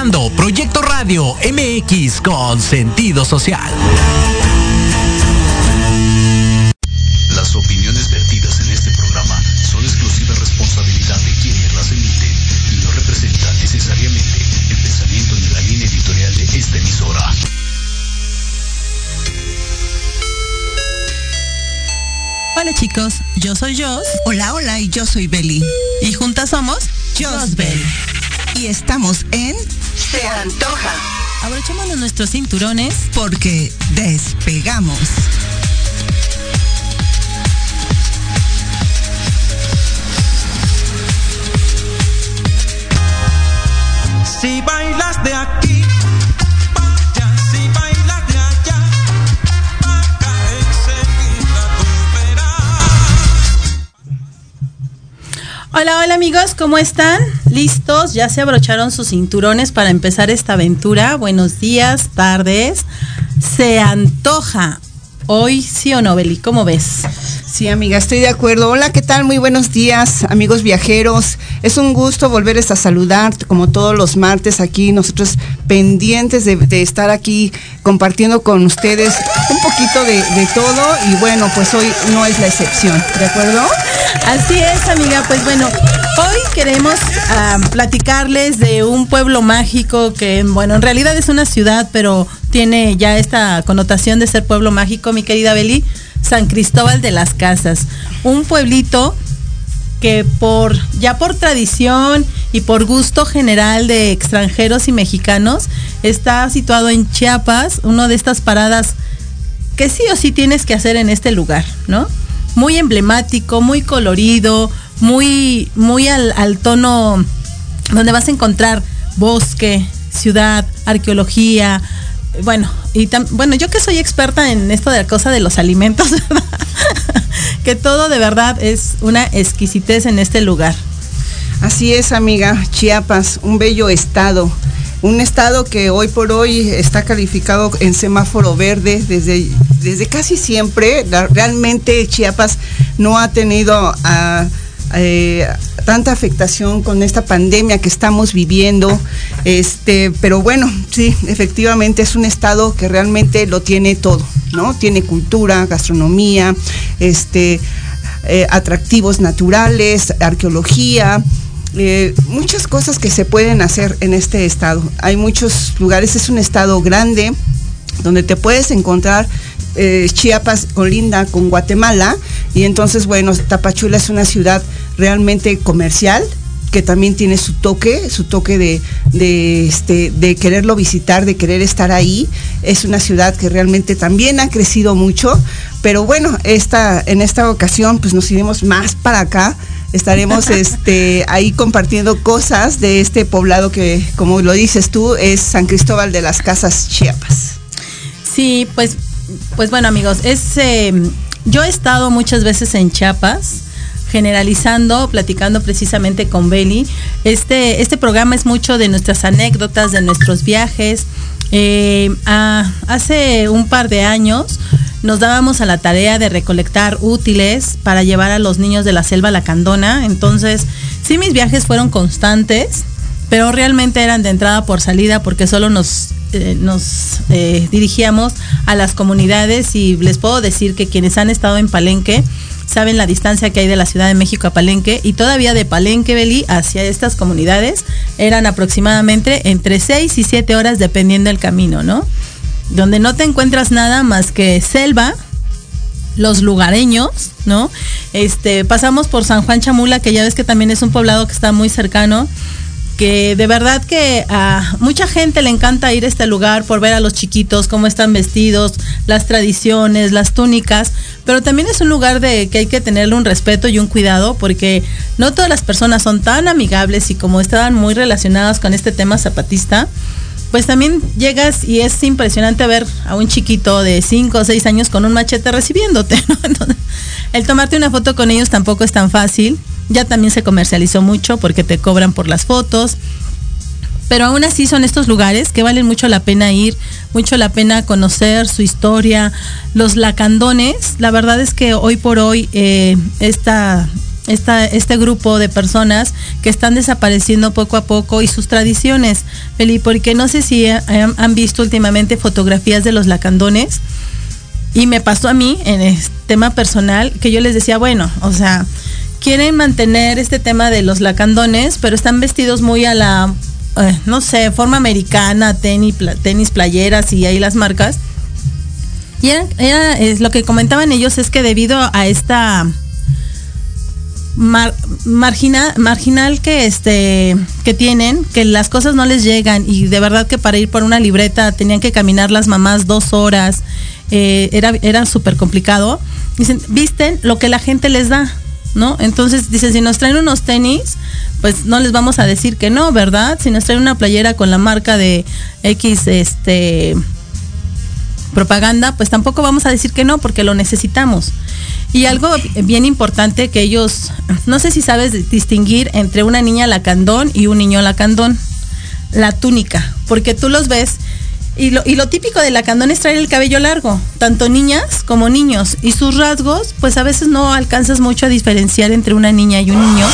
Escuchando Proyecto Radio MX con sentido social. Las opiniones vertidas en este programa son exclusiva responsabilidad de quienes las emiten y no representan necesariamente el pensamiento ni la línea editorial de esta emisora. Hola chicos, yo soy Jos. Hola, hola, y yo soy Beli. Y juntas somos Josbel. Y estamos en Se antoja. Abrochémonos nuestros cinturones Porque despegamos. Si bailas de aquí, vaya, si bailas de allá, acá enseguida tú verás. Hola, hola amigos, ¿cómo están? ¿Listos? ¿Ya se abrocharon sus cinturones para empezar esta aventura? Buenos días, tardes. Se antoja. Hoy sí o no, Beli, ¿cómo ves? Sí, amiga, estoy de acuerdo. Hola, ¿qué tal? Muy buenos días, amigos viajeros. Es un gusto volverles a saludar, como todos los martes aquí, nosotros pendientes de, estar aquí compartiendo con ustedes un poquito de, de todo y bueno, pues hoy no es la excepción, ¿de acuerdo? Así es, amiga. Pues bueno, hoy queremos ah, platicarles de un pueblo mágico que, bueno, en realidad es una ciudad, pero tiene ya esta connotación de ser pueblo mágico, mi querida Beli. San Cristóbal de las Casas, un pueblito que por ya por tradición y por gusto general de extranjeros y mexicanos está situado en Chiapas, una de estas paradas que sí o sí tienes que hacer en este lugar, ¿no? Muy emblemático, muy colorido, muy, muy al, al tono donde vas a encontrar bosque, ciudad, arqueología, bueno, y tam- bueno, yo que soy experta en esto de la cosa de los alimentos, ¿verdad? que todo de verdad es una exquisitez en este lugar. Así es, amiga, Chiapas, un bello estado. Un estado que hoy por hoy está calificado en semáforo verde desde, desde casi siempre. Realmente Chiapas no ha tenido ah, eh, tanta afectación con esta pandemia que estamos viviendo. Este, pero bueno, sí, efectivamente es un estado que realmente lo tiene todo, ¿no? Tiene cultura, gastronomía, este, eh, atractivos naturales, arqueología, eh, muchas cosas que se pueden hacer en este estado. Hay muchos lugares, es un estado grande donde te puedes encontrar eh, Chiapas colinda con Guatemala y entonces bueno, Tapachula es una ciudad realmente comercial que también tiene su toque, su toque de, de, este, de quererlo visitar, de querer estar ahí. Es una ciudad que realmente también ha crecido mucho, pero bueno, esta, en esta ocasión pues nos iremos más para acá. Estaremos este, ahí compartiendo cosas de este poblado que, como lo dices tú, es San Cristóbal de las Casas, Chiapas. Sí, pues, pues bueno amigos, es, eh, yo he estado muchas veces en Chiapas generalizando, platicando precisamente con Beli. Este, este programa es mucho de nuestras anécdotas, de nuestros viajes. Ah, hace un par de años nos dábamos a la tarea de recolectar útiles para llevar a los niños de la selva lacandona. Entonces, sí, mis viajes fueron constantes, pero realmente eran de entrada por salida porque solo nos, eh, nos eh, dirigíamos a las comunidades y les puedo decir que quienes han estado en Palenque saben la distancia que hay de la Ciudad de México a Palenque y todavía de Palenque, Beli, hacia estas comunidades eran aproximadamente entre 6 y 7 horas dependiendo del camino, ¿no? Donde no te encuentras nada más que selva, los lugareños, ¿no? Este, pasamos por San Juan Chamula, que ya ves que también es un poblado que está muy cercano, que de verdad que a mucha gente le encanta ir a este lugar por ver a los chiquitos, cómo están vestidos, las tradiciones, las túnicas, pero también es un lugar de que hay que tenerle un respeto y un cuidado, porque no todas las personas son tan amigables y como estaban muy relacionadas con este tema zapatista, pues también llegas y es impresionante ver a un chiquito de 5 o 6 años con un machete recibiéndote. el tomarte una foto con ellos tampoco es tan fácil. Ya también se comercializó mucho porque te cobran por las fotos. Pero aún así son estos lugares que valen mucho la pena ir, mucho la pena conocer su historia. Los lacandones, la verdad es que hoy por hoy eh, esta, esta, este grupo de personas que están desapareciendo poco a poco y sus tradiciones. Feli, porque no sé si han, han visto últimamente fotografías de los lacandones. Y me pasó a mí en este tema personal que yo les decía, bueno, o sea, quieren mantener este tema de los lacandones, pero están vestidos muy a la, eh, no sé, forma americana, tenis, tenis, playeras y ahí las marcas. Y es, lo que comentaban ellos es que debido a esta mar- margina- marginal que este que tienen, que las cosas no les llegan y de verdad que para ir por una libreta tenían que caminar las mamás dos horas, eh, era, era súper complicado. Dicen, visten lo que la gente les da, ¿no? Entonces dicen, si nos traen unos tenis, pues no les vamos a decir que no, ¿verdad? Si nos traen una playera con la marca de X, este propaganda, pues tampoco vamos a decir que no, porque lo necesitamos. Y algo bien importante que ellos, no sé si sabes distinguir entre una niña lacandón y un niño lacandón, la túnica, porque tú los ves y lo, típico de lacandón es traer el cabello largo, tanto niñas como niños, y sus rasgos, pues a veces no alcanzas mucho a diferenciar entre una niña y un niño.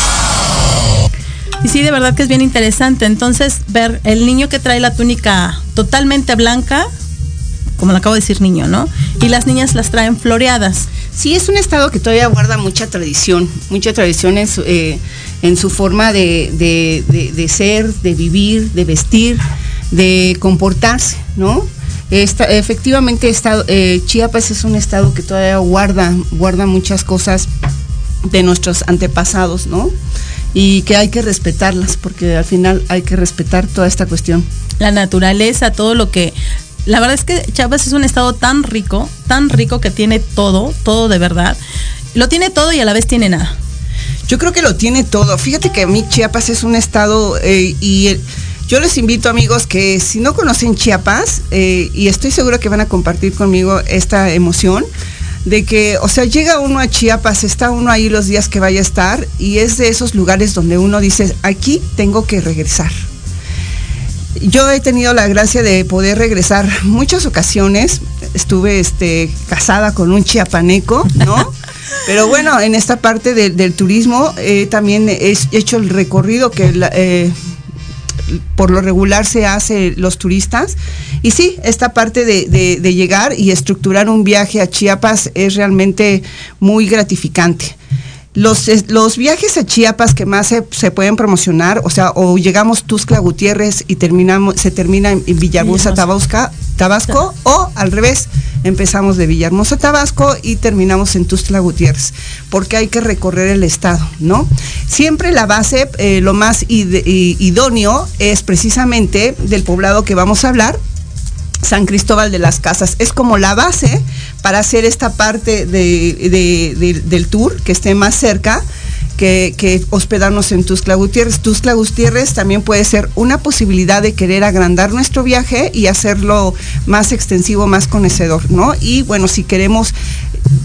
Y sí, de verdad que es bien interesante. Entonces, ver el niño que trae la túnica totalmente blanca, como lo acabo de decir, niño, ¿no? Y las niñas las traen floreadas. Sí, es un estado que todavía guarda mucha tradición, mucha tradición en su, eh, en su forma de ser, de vivir, de vestir, de comportarse, ¿no? Esta- efectivamente, estado, eh, Chiapas es un estado que todavía guarda, guarda muchas cosas de nuestros antepasados, ¿no? Y que hay que respetarlas, porque al final hay que respetar toda esta cuestión. La naturaleza, todo lo que... La verdad es que Chiapas es un estado tan rico, tan rico que tiene todo, todo de verdad. Lo tiene todo y a la vez tiene nada. Yo creo que lo tiene todo. Fíjate que a mí Chiapas es un estado eh, y el- yo les invito amigos que si no conocen Chiapas, eh, y estoy segura que van a compartir conmigo esta emoción, de que, o sea, llega uno a Chiapas, está uno ahí los días que vaya a estar y es de esos lugares donde uno dice, aquí tengo que regresar. Yo he tenido la gracia de poder regresar muchas ocasiones. Estuve este, casada con un chiapaneco, ¿no? Pero bueno, en esta parte de- del turismo eh, también he hecho el recorrido que la- eh, por lo regular se hace los turistas. Y sí, esta parte de, de- de llegar y estructurar un viaje a Chiapas es realmente muy gratificante. Los, los viajes a Chiapas que más se, se pueden promocionar, o sea, o llegamos Tuxtla Gutiérrez y terminamos, se termina en, Villahermosa, Villahermosa. Tabasco, o al revés, empezamos de Villahermosa, Tabasco y terminamos en Tuxtla Gutiérrez, porque hay que recorrer el estado, ¿no? Siempre la base, eh, lo más idóneo es precisamente del poblado que vamos a hablar, San Cristóbal de las Casas. Es como la base para hacer esta parte de- del tour que esté más cerca que, hospedarnos en Tuxtla Gutiérrez. Gutiérrez también puede ser una posibilidad de querer agrandar nuestro viaje y hacerlo más extensivo, más conocedor, ¿no? Y bueno, si queremos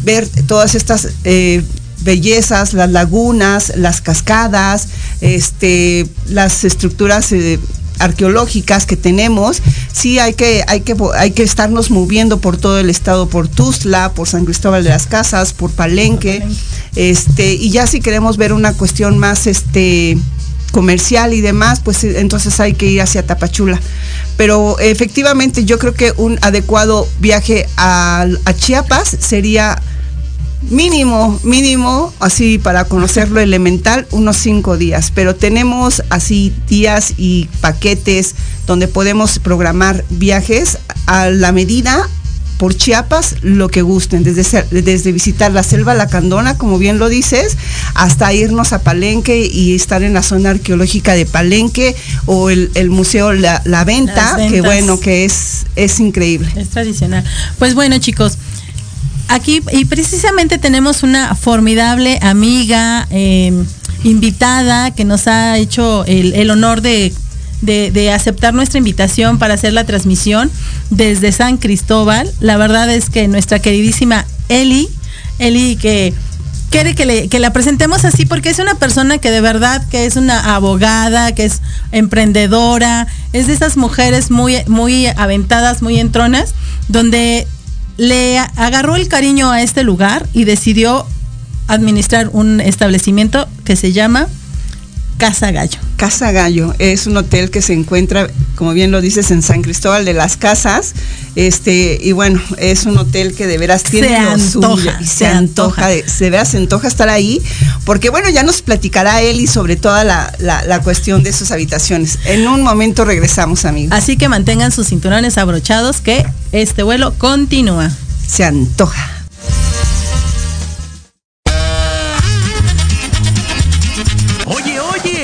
ver todas estas... eh, bellezas, las lagunas, las cascadas, este, las estructuras eh, arqueológicas que tenemos, sí hay que, hay que, hay que estarnos moviendo por todo el estado, por Tuzla, por San Cristóbal de las Casas, por Palenque, este, y ya si queremos ver una cuestión más este comercial y demás, pues eh, entonces hay que ir hacia Tapachula. Pero efectivamente yo creo que un adecuado viaje a, a Chiapas sería mínimo, mínimo, así para conocer lo elemental, unos cinco días. Pero tenemos así días y paquetes donde podemos programar viajes a la medida por Chiapas lo que gusten, desde, desde visitar la selva Lacandona, como bien lo dices, hasta irnos a Palenque y estar en la zona arqueológica de Palenque o el, el Museo La, La Venta, que bueno, que es, es increíble. Es tradicional. Pues bueno, chicos, aquí y precisamente tenemos una formidable amiga, eh, invitada, que nos ha hecho el, honor de, aceptar nuestra invitación para hacer la transmisión desde San Cristóbal. La verdad es que nuestra queridísima Eli, Eli que quiere que, que la presentemos así porque es una persona que de verdad que es una abogada, que es emprendedora, es de esas mujeres muy, muy aventadas, muy entronas, donde le agarró el cariño a este lugar y decidió administrar un establecimiento que se llama Casa Gallo. Casa Gallo es un hotel que se encuentra, como bien lo dices, en San Cristóbal de las Casas. Este, y bueno, es un hotel que de veras tiene Se lo antoja, suyo y se se, antoja, de, se veras se antoja estar ahí, porque bueno, ya nos platicará Eli sobre toda la, la- la cuestión de sus habitaciones. En un momento regresamos, amigos. Así que mantengan sus cinturones abrochados que este vuelo continúa. Se antoja.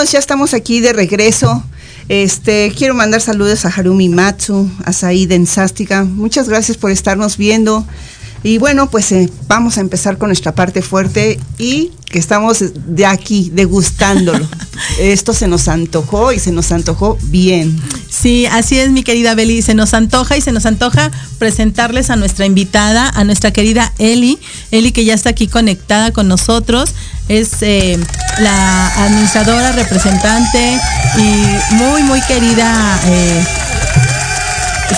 Amigos, ya estamos aquí de regreso. Este, quiero mandar saludos a Harumi Matsu, a Said en Sástica. Muchas gracias por estarnos viendo. Y bueno, pues eh, vamos a empezar con nuestra parte fuerte y que estamos de aquí degustándolo. Esto se nos antojó y se nos antojó bien. Sí, así es, mi querida Beli. Se nos antoja y se nos antoja presentarles a nuestra invitada, a nuestra querida Eli. Eli, que ya está aquí conectada con nosotros. Es eh, la administradora, representante y muy, muy querida. eh,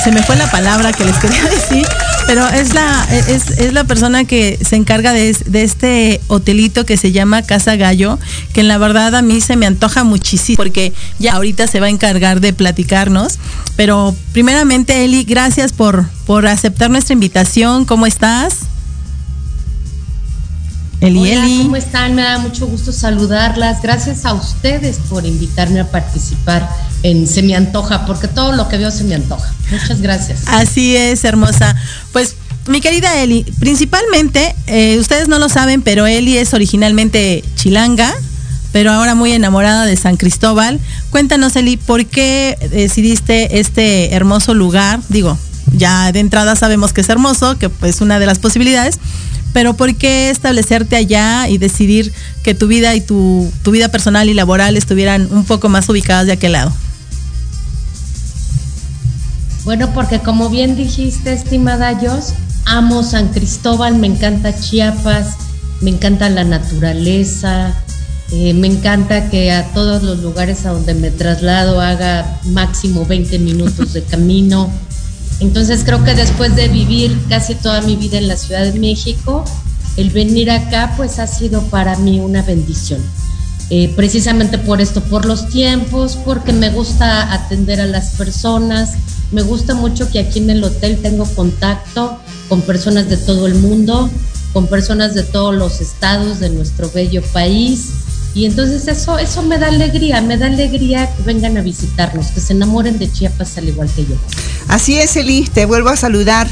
se me fue la palabra que les quería decir, pero es la, es, es la persona que se encarga de, de este hotelito que se llama Casa Gallo, que en la verdad a mí se me antoja muchísimo, porque ya ahorita se va a encargar de platicarnos. Pero primeramente, Eli, gracias por, por aceptar nuestra invitación. ¿Cómo estás? Eli, Hola, Eli. ¿cómo están? Me da mucho gusto saludarlas. Gracias a ustedes por invitarme a participar en Se me antoja, porque todo lo que veo se me antoja. Muchas gracias. Así es, hermosa. Pues, mi querida Eli, principalmente, eh, ustedes no lo saben, pero Eli es originalmente chilanga, pero ahora muy enamorada de San Cristóbal. Cuéntanos, Eli, ¿por qué decidiste este hermoso lugar? Digo, ya de entrada sabemos que es hermoso, que pues una de las posibilidades, pero ¿por qué establecerte allá y decidir que tu vida y tu, tu vida personal y laboral estuvieran un poco más ubicadas de aquel lado? Bueno, porque como bien dijiste, estimada Jos, amo San Cristóbal, me encanta Chiapas, me encanta la naturaleza, eh, me encanta que a todos los lugares a donde me traslado haga máximo 20 minutos de camino. Entonces creo que después de vivir casi toda mi vida en la Ciudad de México, el venir acá pues ha sido para mí una bendición. Eh, precisamente por esto, por los tiempos, porque me gusta atender a las personas, me gusta mucho que aquí en el hotel tengo contacto con personas de todo el mundo, con personas de todos los estados de nuestro bello país. Y entonces eso, eso me da alegría, me da alegría que vengan a visitarnos, que se enamoren de Chiapas al igual que yo. Así es, Eli, te vuelvo a saludar.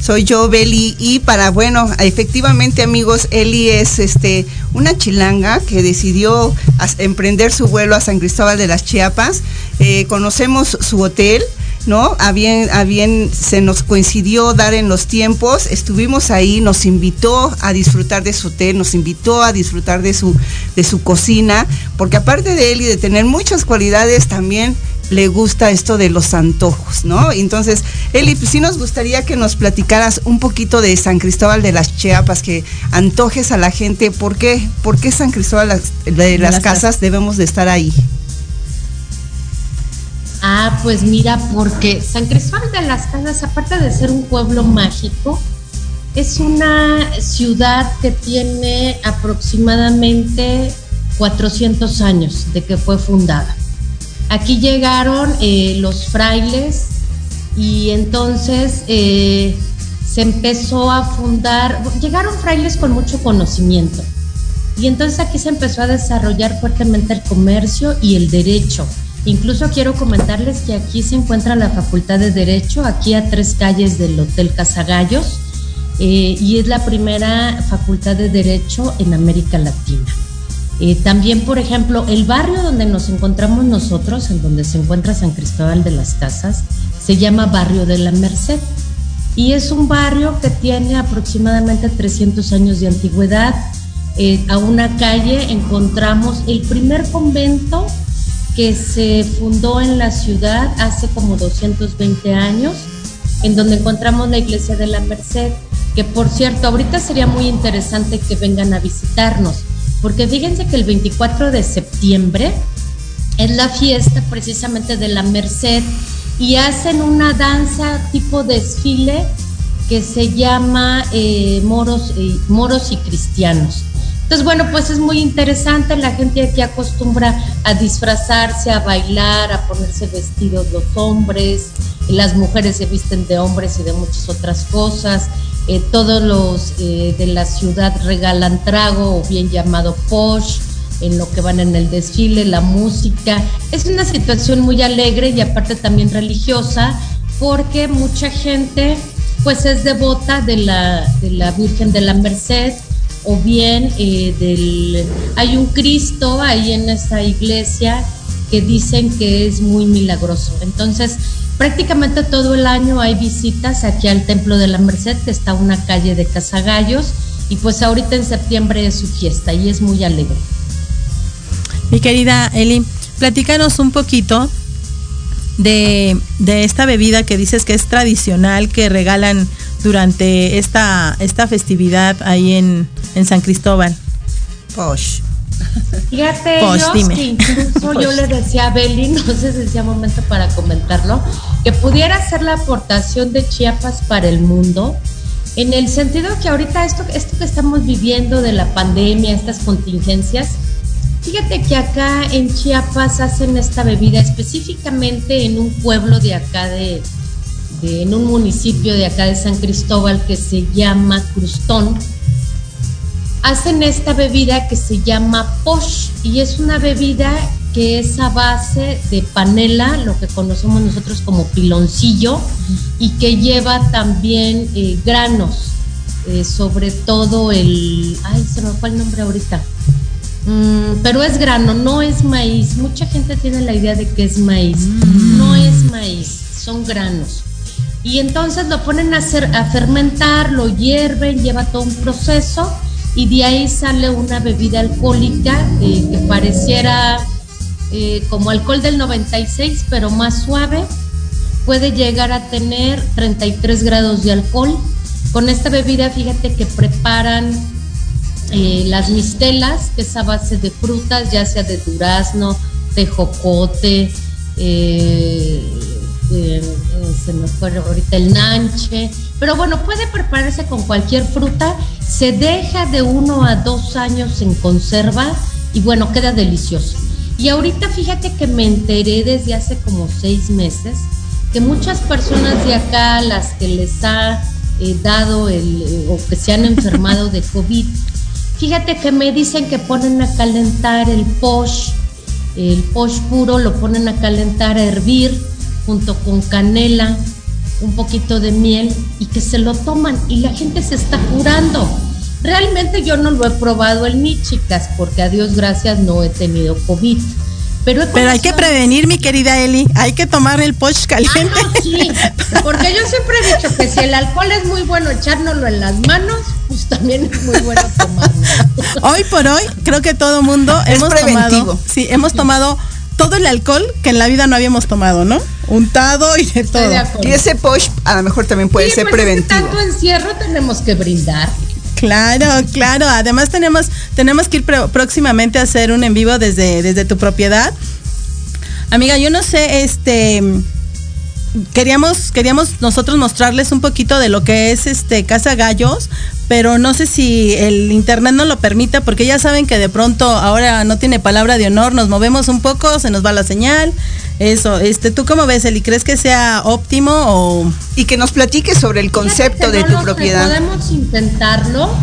Soy yo, Beli, y para, bueno, efectivamente, amigos, Eli es este una chilanga que decidió emprender su vuelo a San Cristóbal de las Chiapas. Eh, conocemos su hotel, ¿no? A bien, a bien se nos coincidió dar en los tiempos, estuvimos ahí, nos invitó a disfrutar de su hotel, nos invitó a disfrutar de su, de su cocina, porque aparte de él y de tener muchas cualidades, también le gusta esto de los antojos, ¿no? Entonces, Eli, pues sí nos gustaría que nos platicaras un poquito de San Cristóbal de las Chiapas, que antojes a la gente, ¿por qué? ¿Por qué San Cristóbal las- de las las Casas debemos de estar ahí? Ah, pues mira, porque San Cristóbal de las Casas, aparte de ser un pueblo mágico, es una ciudad que tiene aproximadamente 400 años de que fue fundada. Aquí llegaron eh, los frailes y entonces eh, se empezó a fundar, llegaron frailes con mucho conocimiento y entonces aquí se empezó a desarrollar fuertemente el comercio y el derecho. Incluso quiero comentarles que aquí se encuentra la Facultad de Derecho, aquí a tres calles del Hotel Casagallos, eh, y es la primera facultad de Derecho en América Latina. Eh, también, por ejemplo, el barrio donde nos encontramos nosotros, en donde se encuentra San Cristóbal de las Casas, se llama Barrio de la Merced. Y es un barrio que tiene aproximadamente 300 años de antigüedad. Eh, a una calle encontramos el primer convento que se fundó en la ciudad hace como 220 años, en donde encontramos la iglesia de la Merced, que por cierto, ahorita sería muy interesante que vengan a visitarnos, porque fíjense que el 24 de septiembre es la fiesta precisamente de la Merced y hacen una danza tipo desfile que se llama eh, moros, eh, moros y cristianos. Entonces, bueno, pues es muy interesante, la gente aquí acostumbra a disfrazarse, a bailar, a ponerse vestidos los hombres, las mujeres se visten de hombres y de muchas otras cosas, eh, todos los eh, de la ciudad regalan trago o bien llamado posh, en lo que van en el desfile, la música. Es una situación muy alegre y aparte también religiosa, porque mucha gente pues es devota de la, de la Virgen de la Merced o bien eh, del hay un Cristo ahí en esta iglesia que dicen que es muy milagroso. Entonces, prácticamente todo el año hay visitas aquí al Templo de la Merced, que está una calle de Casagallos, y pues ahorita en septiembre es su fiesta y es muy alegre. Mi querida Eli, platícanos un poquito de, de esta bebida que dices que es tradicional, que regalan durante esta, esta festividad ahí en, en San Cristóbal. Posh. Fíjate, Posh, Jos, dime. que incluso yo le decía a Beli, no sé si decía momento para comentarlo, que pudiera ser la aportación de Chiapas para el mundo, en el sentido que ahorita esto, esto que estamos viviendo de la pandemia, estas contingencias, fíjate que acá en Chiapas hacen esta bebida específicamente en un pueblo de acá de, de- en un municipio de acá de San Cristóbal que se llama Crustón hacen esta bebida que se llama posh y es una bebida que es a base de panela, lo que conocemos nosotros como piloncillo, y que lleva también eh, granos, eh, sobre todo el, ay, se me fue el nombre ahorita, Mm, pero es grano, no es maíz. Mucha gente tiene la idea de que es maíz. No es maíz, son granos. y entonces lo ponen a, hacer, a fermentar, lo hierven, lleva todo un proceso y de ahí sale una bebida alcohólica eh, que pareciera eh, como alcohol del 96 pero más suave, puede llegar a tener 33 grados de alcohol. Con esta bebida fíjate que preparan eh, las mistelas, que es a base de frutas, ya sea de durazno, de jocote, se me fue ahorita el nanche, pero bueno, puede prepararse con cualquier fruta, se deja de uno a dos años en conserva y bueno, queda delicioso. Y ahorita fíjate que me enteré desde hace como seis meses que muchas personas de acá, las que les ha eh, dado el, eh, o que se han enfermado de COVID, fíjate que me dicen que ponen a calentar el posh, el posh puro lo ponen a calentar, a hervir junto con canela, un poquito de miel y que se lo toman y la gente se está curando. Realmente yo no lo he probado en mí, chicas, porque a Dios gracias no he tenido COVID. Pero, Pero hay que prevenir, mi querida Eli. Hay que tomar el poch Ah, caliente. no, sí, porque yo siempre he dicho que si el alcohol es muy bueno echárnoslo en las manos, pues también es muy bueno tomarlo. Hoy por hoy, creo que todo mundo Es hemos preventivo. tomado. Sí, hemos tomado todo el alcohol que en la vida no habíamos tomado, ¿no? Untado y de Estoy todo. de acuerdo. Y ese posh a lo mejor también puede Sí, ser pues es que preventivo. tanto encierro tenemos que brindar. Claro, claro. Además tenemos, tenemos que ir próximamente a hacer un en vivo desde, desde tu propiedad. Amiga, yo no sé, este queríamos, queríamos nosotros mostrarles un poquito de lo que es este Casa Gallos, pero no sé si el internet no lo permite, porque ya saben que de pronto ahora no tiene palabra de honor, nos movemos un poco, se nos va la señal. Eso, este, ¿tú cómo ves, Eli? ¿Crees que sea óptimo o Y que nos platiques sobre el concepto de tu propiedad. Podemos intentarlo.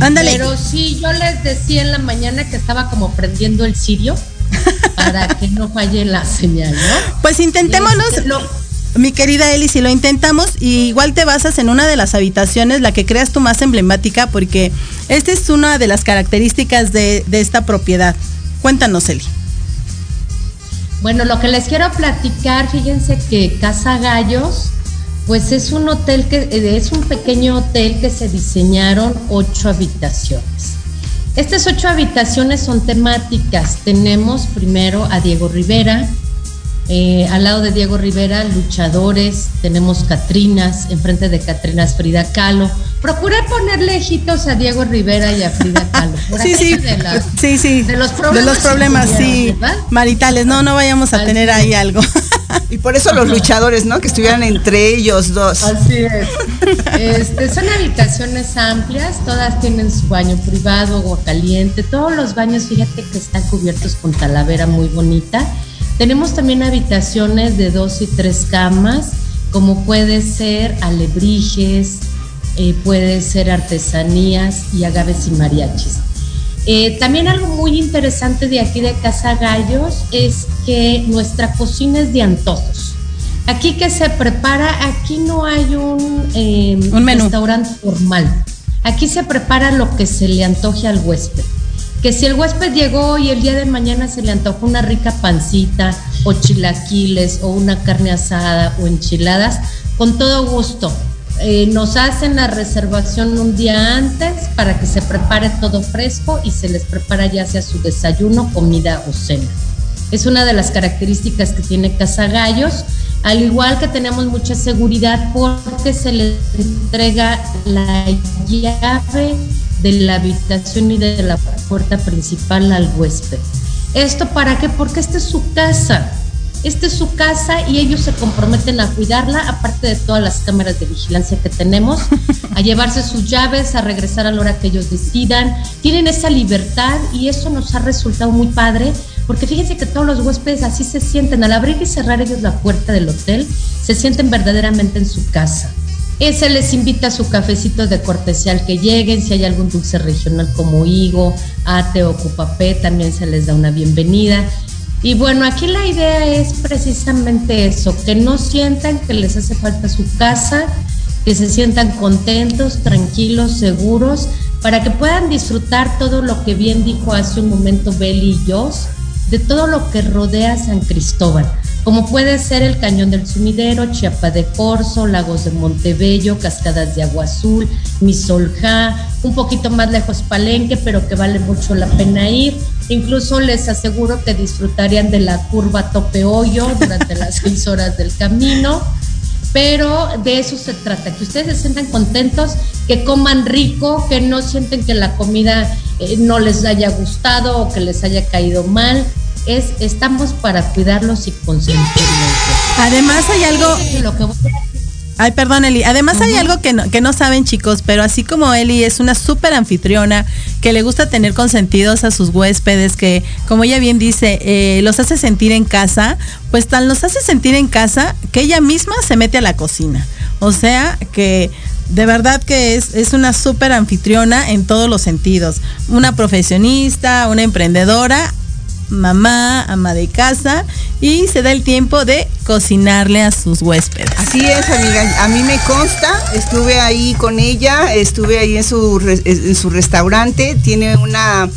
Ándale. Pero sí, yo les decía en la mañana que estaba como prendiendo el cirio para que no falle la señal, ¿no? Pues intentémoslo. Este, lo- Mi querida Eli, si lo intentamos, y igual te basas en una de las habitaciones, la que creas tú más emblemática, porque esta es una de las características de, de esta propiedad. Cuéntanos, Eli. Bueno, lo que les quiero platicar, fíjense que Casa Gallos, pues es un hotel que eh, es un pequeño hotel que se diseñaron ocho habitaciones. Estas ocho habitaciones son temáticas. Tenemos primero a Diego Rivera, eh, al lado de Diego Rivera, luchadores, tenemos Catrinas, enfrente de Catrinas Frida Kahlo. Procuré poner lejitos a Diego Rivera y a Frida Kahlo. Sí, sí, de las- sí, sí. de los problemas De los problemas, sí. Maritales, no, no vayamos a Así tener ahí algo. Y por eso los luchadores, ¿no? Que estuvieran entre ellos dos. Así es. Este, son habitaciones amplias, todas tienen su baño privado, agua caliente, todos los baños, fíjate que están cubiertos con talavera muy bonita. Tenemos también habitaciones de dos y tres camas, como puede ser alebrijes, eh, puede ser artesanías y agaves y mariachis. Eh, también algo muy interesante de aquí de Casa Gallos es que nuestra cocina es de antojos. Aquí que se prepara, aquí no hay un, eh, Un restaurante formal. Aquí se prepara lo que se le antoje al huésped. Que si el huésped llegó y el día de mañana se le antojó una rica pancita o chilaquiles o una carne asada o enchiladas, con todo gusto. Eh, nos hacen la reservación un día antes para que se prepare todo fresco y se les prepara ya sea su desayuno, comida o cena. Es una de las características que tiene Casa Gallos, al igual que tenemos mucha seguridad porque se les entrega la llave de la habitación y de la puerta principal al huésped. ¿Esto para qué? Porque esta es su casa. Esta es su casa y ellos se comprometen a cuidarla, aparte de todas las cámaras de vigilancia que tenemos, a llevarse sus llaves, a regresar a la hora que ellos decidan. Tienen esa libertad y eso nos ha resultado muy padre, porque fíjense que todos los huéspedes así se sienten, al abrir y cerrar ellos la puerta del hotel, se sienten verdaderamente en su casa. Eh, se les invita a su cafecito de cortesía al que lleguen, si hay algún dulce regional como higo, ate o cupapé, también se les da una bienvenida. Y bueno, aquí la idea es precisamente eso, que no sientan que les hace falta su casa, que se sientan contentos, tranquilos, seguros, para que puedan disfrutar todo lo que bien dijo hace un momento Beli y Jos, de todo lo que rodea San Cristóbal. Como puede ser el Cañón del Sumidero, Chiapa de Corzo, Lagos de Montebello, Cascadas de Agua Azul, Misolja, un poquito más lejos Palenque, pero que vale mucho la pena ir. Incluso les aseguro que disfrutarían de la curva Tope Hoyo durante las seis horas del camino. Pero de eso se trata, que ustedes se sientan contentos, que coman rico, que no sienten que la comida eh, no les haya gustado o que les haya caído mal, es estamos para cuidarlos y consentirlos. Además hay algo... Ay, perdón, Eli. Además hay algo que no, que no saben, chicos, pero así como Eli es una súper anfitriona, que le gusta tener consentidos a sus huéspedes, que, como ella bien dice, eh, los hace sentir en casa, pues tal los hace sentir en casa que ella misma se mete a la cocina. O sea, que de verdad que es, es una súper anfitriona en todos los sentidos. Una profesionista, una emprendedora, mamá, ama de casa y se da el tiempo de cocinarle a sus huéspedes. Así es, amiga. A mí me consta, estuve ahí con ella, estuve ahí en su, en su restaurante. Tiene una,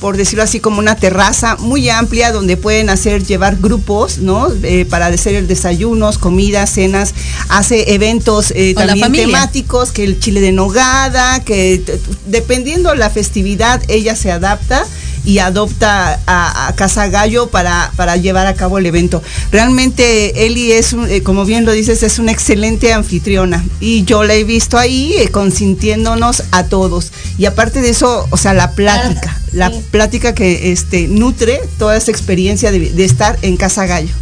por decirlo así, como una terraza muy amplia donde pueden hacer, llevar grupos, ¿no? Eh, para hacer desayunos, comidas, cenas. Hace eventos eh, también temáticos, que el chile de nogada, que dependiendo la festividad, ella se adapta y adopta a, a Casa Gallo para, para llevar a cabo el evento. Realmente Eli es, un- eh, como bien lo dices, es una excelente anfitriona y yo la he visto ahí eh, consintiéndonos a todos. Y aparte de eso, o sea, la plática, la plática que este, nutre toda esa experiencia de, de estar en Casa Gallo.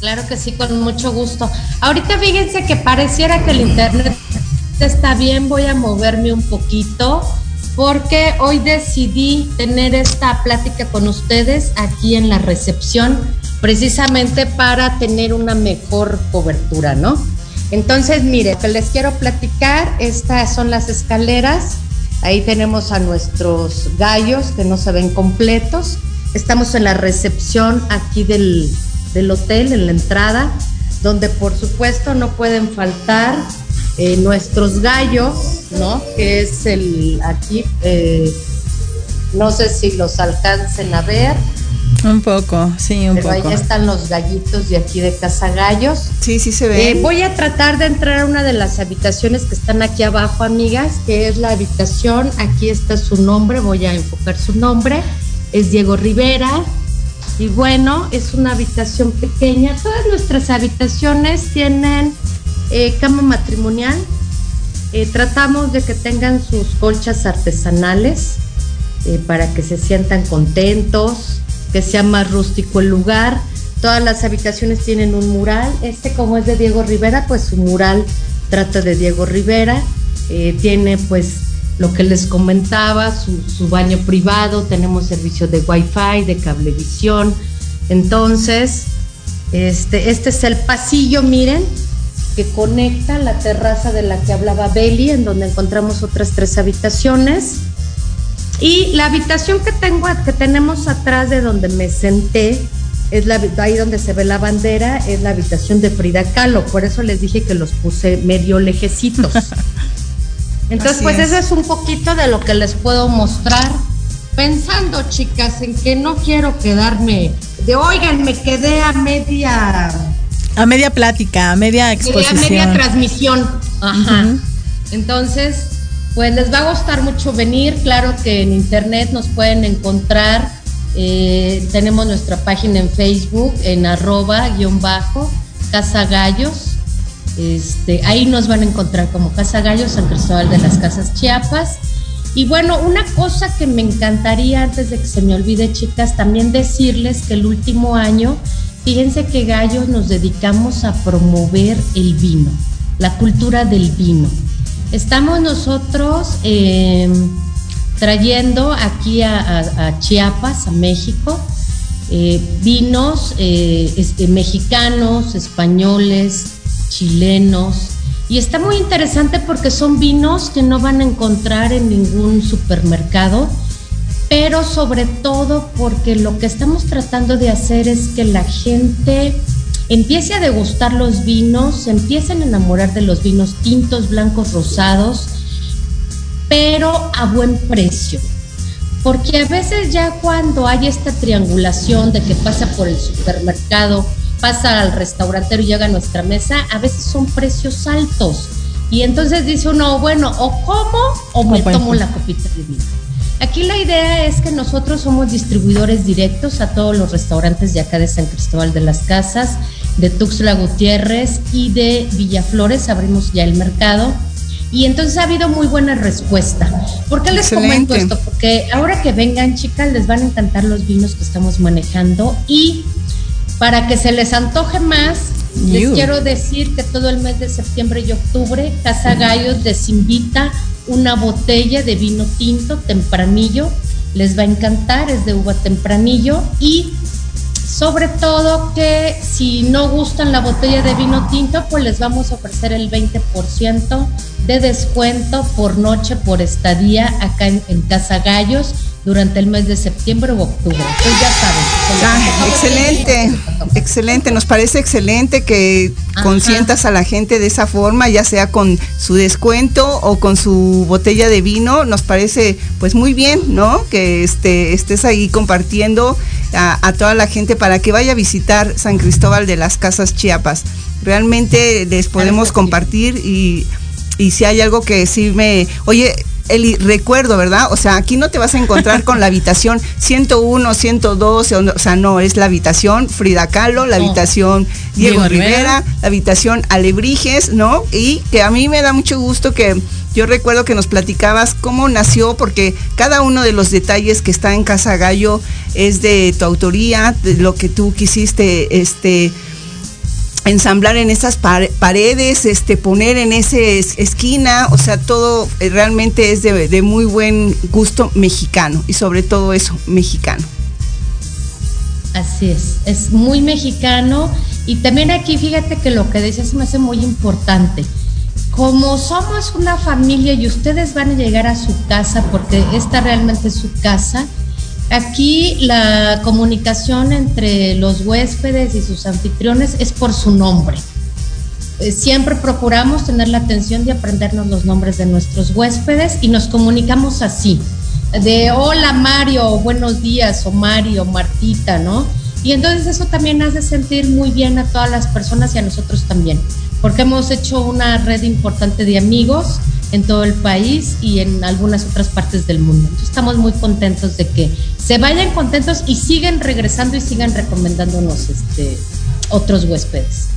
Claro que sí, con mucho gusto. Ahorita fíjense que pareciera que el internet está bien, voy a moverme un poquito porque hoy decidí tener esta plática con ustedes aquí en la recepción precisamente para tener una mejor cobertura, ¿no? Entonces, mire, que les quiero platicar, estas son las escaleras, ahí tenemos a nuestros gallos que no se ven completos, estamos en la recepción aquí del, del hotel, en la entrada, donde por supuesto no pueden faltar eh, nuestros gallos, ¿no? Que es el aquí, eh, no sé si los alcancen a ver, Un poco, sí, un pero poco. ahí están los gallitos de aquí de Casa Gallos. Sí, sí se ve. Eh, voy a tratar de entrar a una de las habitaciones que están aquí abajo, amigas, que es la habitación, aquí está su nombre, voy a enfocar su nombre, es Diego Rivera. Y bueno, es una habitación pequeña. Todas nuestras habitaciones tienen eh, cama matrimonial. Eh, tratamos de que tengan sus colchas artesanales eh, para que se sientan contentos, que sea más rústico el lugar. Todas las habitaciones tienen un mural. Este, como es de Diego Rivera, pues su mural trata de Diego Rivera. Tiene pues lo que les comentaba, su, su baño privado, tenemos servicio de wifi, de cablevisión. Entonces, este, este es el pasillo, miren, que conecta la terraza de la que hablaba Beli, en donde encontramos otras tres habitaciones. Y la habitación que tengo, que tenemos atrás de donde me senté, es la ahí donde se ve la bandera, es la habitación de Frida Kahlo. Por eso les dije que los puse medio lejecitos. Entonces, Así pues es. eso es un poquito de lo que les puedo mostrar. Pensando, chicas, en que no quiero quedarme de, oigan, me quedé a media A media plática, a media exposición. media transmisión. Ajá. Entonces, pues les va a gustar mucho venir. Claro que en internet nos pueden encontrar. eh, tenemos nuestra página en Facebook en arroba guion bajo Casa Gallos. Este, ahí nos van a encontrar como Casa Gallos, San Cristóbal de las Casas Chiapas. Y bueno, una cosa que me encantaría antes de que se me olvide, chicas, también decirles que el último año, fíjense que Gallos nos dedicamos a promover el vino, la cultura del vino. Estamos nosotros eh, trayendo aquí a Chiapas, a México, eh, vinos eh, este, mexicanos, españoles, chilenos. Y está muy interesante porque son vinos que no van a encontrar en ningún supermercado, pero sobre todo porque lo que estamos tratando de hacer es que la gente empiece a degustar los vinos, se empiecen a enamorar de los vinos tintos, blancos, rosados, pero a buen precio. porque a veces ya cuando hay esta triangulación de que pasa por el supermercado, pasa al restaurantero y llega a nuestra mesa, a veces son precios altos. Y entonces dice uno, bueno, o como o me pues, tomo pues. la copita de vino. Aquí la idea es que nosotros somos distribuidores directos a todos los restaurantes de acá de San Cristóbal de las Casas, de Tuxtla Gutiérrez y de Villaflores. Abrimos ya el mercado. Y entonces ha habido muy buena respuesta. ¿Por qué les comento Excelente. esto? Porque ahora que vengan, chicas, les van a encantar los vinos que estamos manejando y para que se les antoje más, les Iu. quiero decir que todo el mes de septiembre y octubre, Casa Gallos les invita una botella de vino tinto tempranillo. Les va a encantar, es de uva tempranillo y sobre todo que si no gustan la botella de vino tinto, pues les vamos a ofrecer el 20% de descuento por noche, por estadía acá en, en Casa Gallos durante el mes de septiembre u octubre. Entonces ya saben. Ah, excelente, excelente. Nos parece excelente que Ajá. consientas a la gente de esa forma, ya sea con su descuento o con su botella de vino. Nos parece, pues muy bien, ¿no? Que este, estés ahí compartiendo a, a toda la gente para que vaya a visitar San Cristóbal de las Casas Chiapas. Realmente les podemos compartir y, y si hay algo que sí me, oye. Eli, recuerdo, ¿verdad? O sea, aquí no te vas a encontrar con la habitación 101, 112, o, sea, no, es la habitación Frida Kahlo, la No. habitación Diego, Diego Rivera, Rivera. la habitación Alebrijes, ¿no? Y que a mí me da mucho gusto que yo recuerdo que nos platicabas cómo nació, porque cada uno de los detalles que está en Casa Gallo es de tu autoría, de lo que tú quisiste, este ensamblar en esas par- paredes, este, poner en esa esquina, o sea, todo eh, realmente es de, de muy buen gusto mexicano y sobre todo eso, mexicano. Así es, es muy mexicano y también aquí fíjate que lo que decías me hace muy importante. Como somos una familia y ustedes van a llegar a su casa porque esta realmente es su casa, aquí la comunicación entre los huéspedes y sus anfitriones es por su nombre. Eh, Siempre procuramos tener la atención de aprendernos los nombres de nuestros huéspedes y nos comunicamos así de hola Mario, buenos días, o Mario, Martita, ¿no? Y entonces eso también hace sentir muy bien a todas las personas y a nosotros también, porque hemos hecho una red importante de amigos en todo el país y en algunas otras partes del mundo. Entonces estamos muy contentos de que se vayan contentos y sigan regresando y sigan recomendándonos este, otros huéspedes.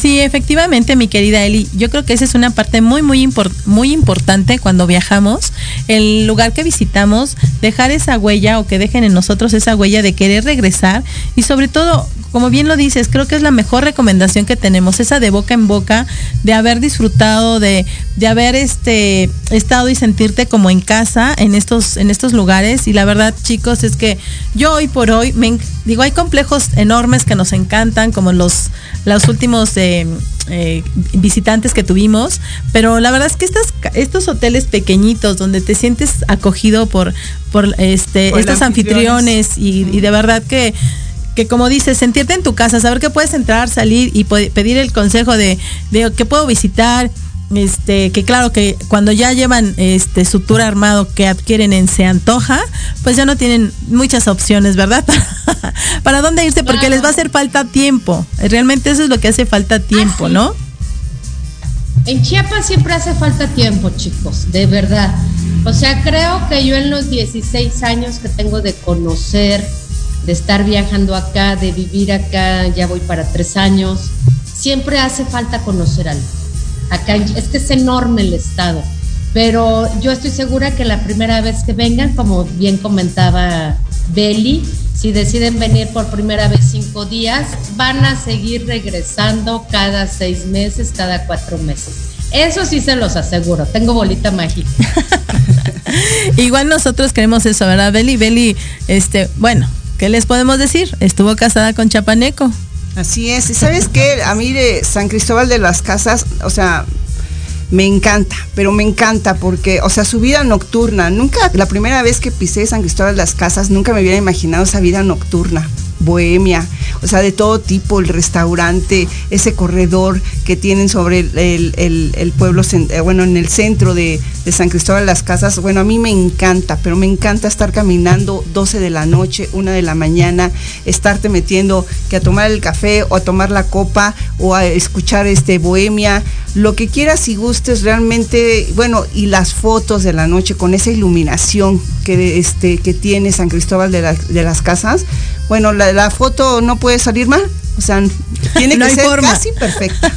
Sí, efectivamente, mi querida Eli, yo creo que esa es una parte muy, muy, impor- muy importante cuando viajamos. El lugar que visitamos, dejar esa huella o que dejen en nosotros esa huella de querer regresar y sobre todo, como bien lo dices, creo que es la mejor recomendación que tenemos, esa de boca en boca, de haber disfrutado, de, de haber este estado y sentirte como en casa en estos, en estos lugares. Y la verdad, chicos, es que yo hoy por hoy, me, digo, hay complejos enormes que nos encantan, como los, los últimos eh, eh, visitantes que tuvimos, pero la verdad es que estas, estos hoteles pequeñitos donde te sientes acogido por, por este, Por estos anfitriones. y, y de verdad que que como dices, sentirte en tu casa, saber que puedes entrar, salir y pedir el consejo de, de que puedo visitar, este, que claro que cuando ya llevan este su tour armado que adquieren en Se Antoja, pues ya no tienen muchas opciones, ¿verdad? Para dónde irse, porque Claro. les va a hacer falta tiempo. Realmente eso es lo que hace falta tiempo, sí. ¿no? En Chiapas siempre hace falta tiempo, chicos, de verdad. O sea, creo que yo en los 16 años que tengo de conocer, de estar viajando acá, de vivir acá, ya voy para tres años, siempre hace falta conocer algo. Acá es que es enorme el estado, pero yo estoy segura que la primera vez que vengan, como bien comentaba Beli, si deciden venir por primera vez cinco días, van a seguir regresando cada seis meses, cada cuatro meses. Eso sí se los aseguro, tengo bolita mágica. Igual nosotros queremos eso, ¿verdad, Beli? Beli, este, bueno, ¿qué les podemos decir? Estuvo casada con Chapaneco. Así es, y sabes qué, a mí de San Cristóbal de las Casas, o sea, me encanta, pero me encanta porque, o sea, su vida nocturna, nunca, la primera vez que pisé San Cristóbal de las Casas, nunca me hubiera imaginado esa vida nocturna, bohemia. o sea, de todo tipo, el restaurante, ese corredor que tienen sobre el, pueblo, eh, bueno, en el centro de, San Cristóbal las Casas, bueno, a mí me encanta, pero me encanta estar caminando 12 de la noche, 1 de la mañana, estarte metiendo que a tomar el café o a tomar la copa o a escuchar este bohemia, lo que quieras y gustes realmente, bueno, y las fotos de la noche con esa iluminación que este que tiene San Cristóbal de, de las Casas, bueno, la, la foto no puede salir mal, o sea, tiene No que ser forma. casi perfecta,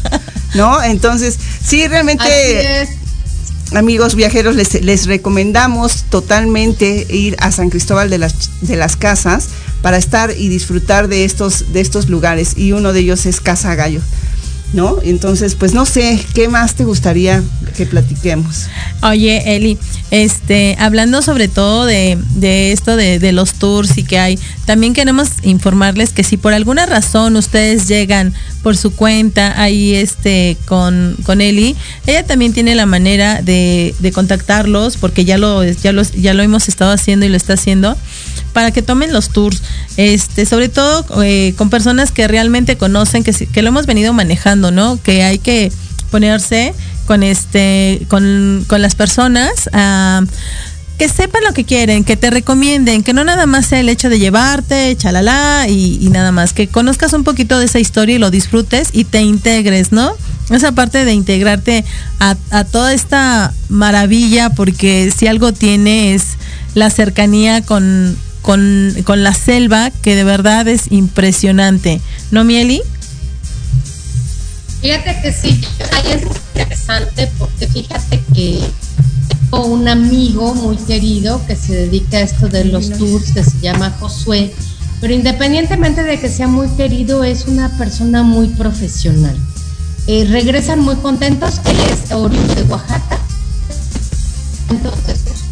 ¿no? Entonces, sí, realmente Así es. amigos viajeros, les, les recomendamos totalmente ir a San Cristóbal de las, de las Casas para estar y disfrutar de estos, de estos lugares. Y uno de ellos es Casa Gallo. ¿No? Entonces, pues no sé, ¿qué más te gustaría que platiquemos? Oye, Eli, este, hablando sobre todo de, de esto de, de los tours y que hay, también queremos informarles que si por alguna razón ustedes llegan por su cuenta ahí este con, con Eli, ella también tiene la manera de, de contactarlos, porque ya lo, ya los, ya lo hemos estado haciendo y lo está haciendo, para que tomen los tours, este, sobre todo eh, con personas que realmente conocen, que, que lo hemos venido manejando, ¿no? Que hay que ponerse con este con, con las personas ah, que sepan lo que quieren, que te recomienden, que no nada más sea el hecho de llevarte, chalala y, nada más, que conozcas un poquito de esa historia y lo disfrutes y te integres, ¿no? Esa parte de integrarte a, a toda esta maravilla, porque si algo tiene es la cercanía con, con, con la selva, que de verdad es impresionante, ¿no, Mieli? Fíjate que sí, ahí es interesante porque fíjate que tengo un amigo muy querido que se dedica a esto de los tours, que se llama Josué, pero independientemente de que sea muy querido, es una persona muy profesional. Eh, regresan muy contentos, él es oriundo de Oaxaca. Entonces,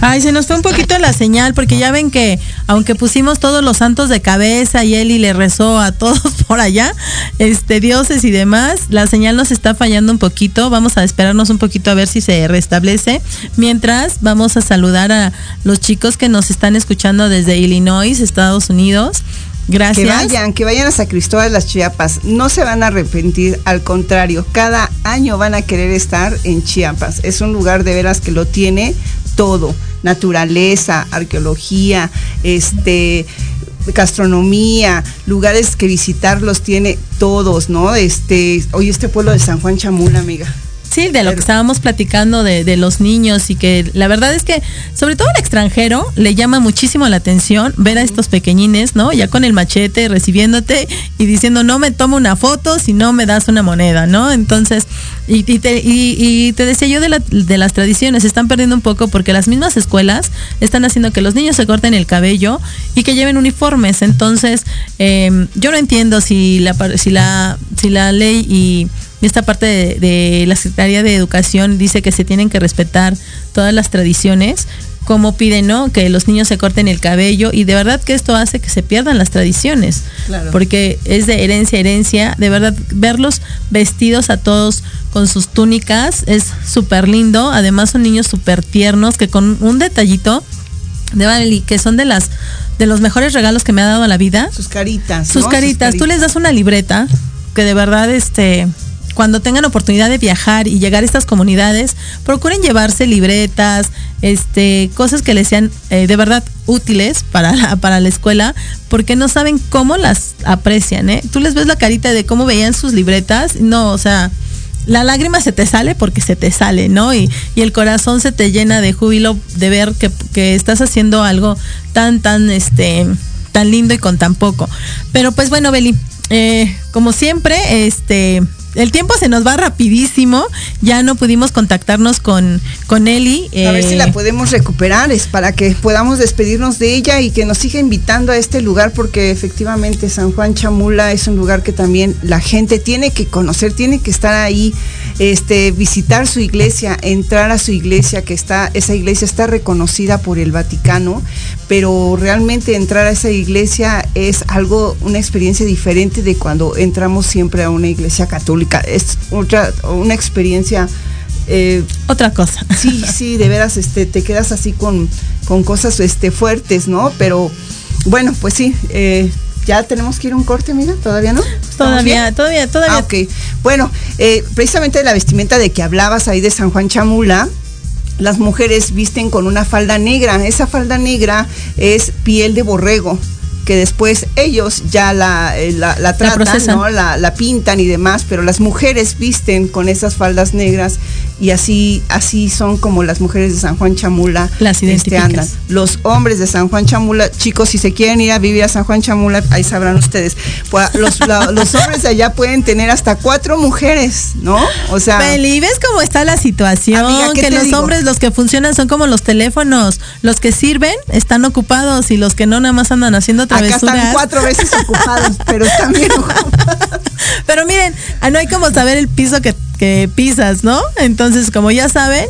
Ay, se nos fue un poquito la señal porque ya ven que aunque pusimos todos los santos de cabeza y Eli le rezó a todos por allá, este dioses y demás, la señal nos está fallando un poquito. Vamos a esperarnos un poquito a ver si se restablece. Mientras vamos a saludar a los chicos que nos están escuchando desde Illinois, Estados Unidos. Gracias. Que vayan, que vayan a San Cristóbal de las Chiapas. No se van a arrepentir, al contrario, cada año van a querer estar en Chiapas. Es un lugar de veras que lo tiene todo, naturaleza, arqueología, este gastronomía, lugares que visitar los tiene todos, ¿no? Este, hoy este pueblo de San Juan Chamula, amiga. Sí, de lo que estábamos platicando de, de los niños y que la verdad es que, sobre todo al extranjero, le llama muchísimo la atención ver a estos pequeñines, ¿no? Ya con el machete recibiéndote y diciendo, no me tomo una foto si no me das una moneda, ¿no? Entonces, y, y te, y- y te decía yo de, la- de las tradiciones, se están perdiendo un poco porque las mismas escuelas están haciendo que los niños se corten el cabello y que lleven uniformes. Entonces, eh, yo no entiendo si la, si la, si la ley y esta parte de, de la Secretaría de Educación dice que se tienen que respetar todas las tradiciones, como piden, ¿no? Que los niños se corten el cabello y de verdad que esto hace que se pierdan las tradiciones, Claro. porque es de herencia a herencia, de verdad verlos vestidos a todos con sus túnicas es súper lindo, además son niños súper tiernos que con un detallito de Valerie, que son de las de los mejores regalos que me ha dado la vida, Sus caritas. sus ¿no? caritas. Tú les das una libreta que de verdad, este, cuando tengan oportunidad de viajar y llegar a estas comunidades, procuren llevarse libretas, este, cosas que les sean eh, de verdad útiles para la, para la escuela, porque no saben cómo las aprecian, ¿eh? Tú les ves la carita de cómo veían sus libretas, no, o sea, la lágrima se te sale porque se te sale, ¿no? Y, y el corazón se te llena de júbilo de ver que, que estás haciendo algo tan, tan, este, tan lindo y con tan poco. Pero pues bueno, Beli, eh, como siempre, este, el tiempo se nos va rapidísimo. Ya no pudimos contactarnos con, con Eli. A ver si eh, la podemos recuperar, es para que podamos despedirnos de ella y que nos siga invitando a este lugar, porque efectivamente San Juan Chamula es un lugar que también la gente tiene que conocer, tiene que estar ahí, este, visitar su iglesia, entrar a su iglesia, que está, esa iglesia está reconocida por el Vaticano, pero realmente entrar a esa iglesia es algo, una experiencia diferente de cuando entramos siempre a una iglesia católica. Es otra, una experiencia eh, Otra cosa. sí, sí, de veras, este, te quedas así con, con cosas este, fuertes, ¿no? Pero bueno, pues sí, eh, ya tenemos que ir a un corte, mira, todavía no. ¿Estamos Todavía, bien? todavía, todavía. Ah, ok. Bueno, eh, precisamente de la vestimenta de que hablabas ahí de San Juan Chamula, las mujeres visten con una falda negra. Esa falda negra es piel de borrego que después ellos ya la, eh, la, la tratan, procesan. ¿no? La, la pintan y demás, pero las mujeres visten con esas faldas negras y así, así son como las mujeres de San Juan Chamula Las andan. Los hombres de San Juan Chamula, chicos, si se quieren ir a vivir a San Juan Chamula, ahí sabrán ustedes. Pues, los, la- los hombres de allá pueden tener hasta cuatro mujeres, ¿no? O sea, Beli, ¿ves cómo está la situación? Amiga, ¿qué que los digo? hombres, los que funcionan son como los teléfonos. Los que sirven están ocupados y los que no nada más andan haciendo acá travesuras. están cuatro veces ocupados, pero están bien ocupados. Pero miren, ah, no hay como saber el piso que, que pisas, ¿no? Entonces, como ya saben,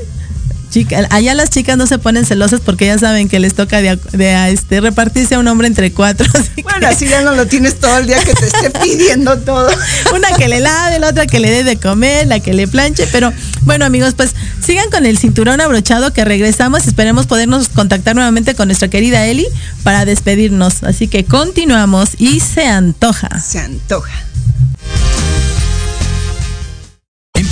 chica, allá las chicas no se ponen celosas porque ya saben que les toca de, de, a, este, repartirse a un hombre entre cuatro. así Bueno, que así ya no lo tienes todo el día que te esté pidiendo todo. Una que le lave, la otra que le dé de comer, la que le planche. Pero bueno, amigos, pues sigan con el cinturón abrochado que regresamos. Esperemos podernos contactar nuevamente con nuestra querida Eli para despedirnos. Así que continuamos y se antoja. Se antoja.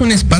un espacio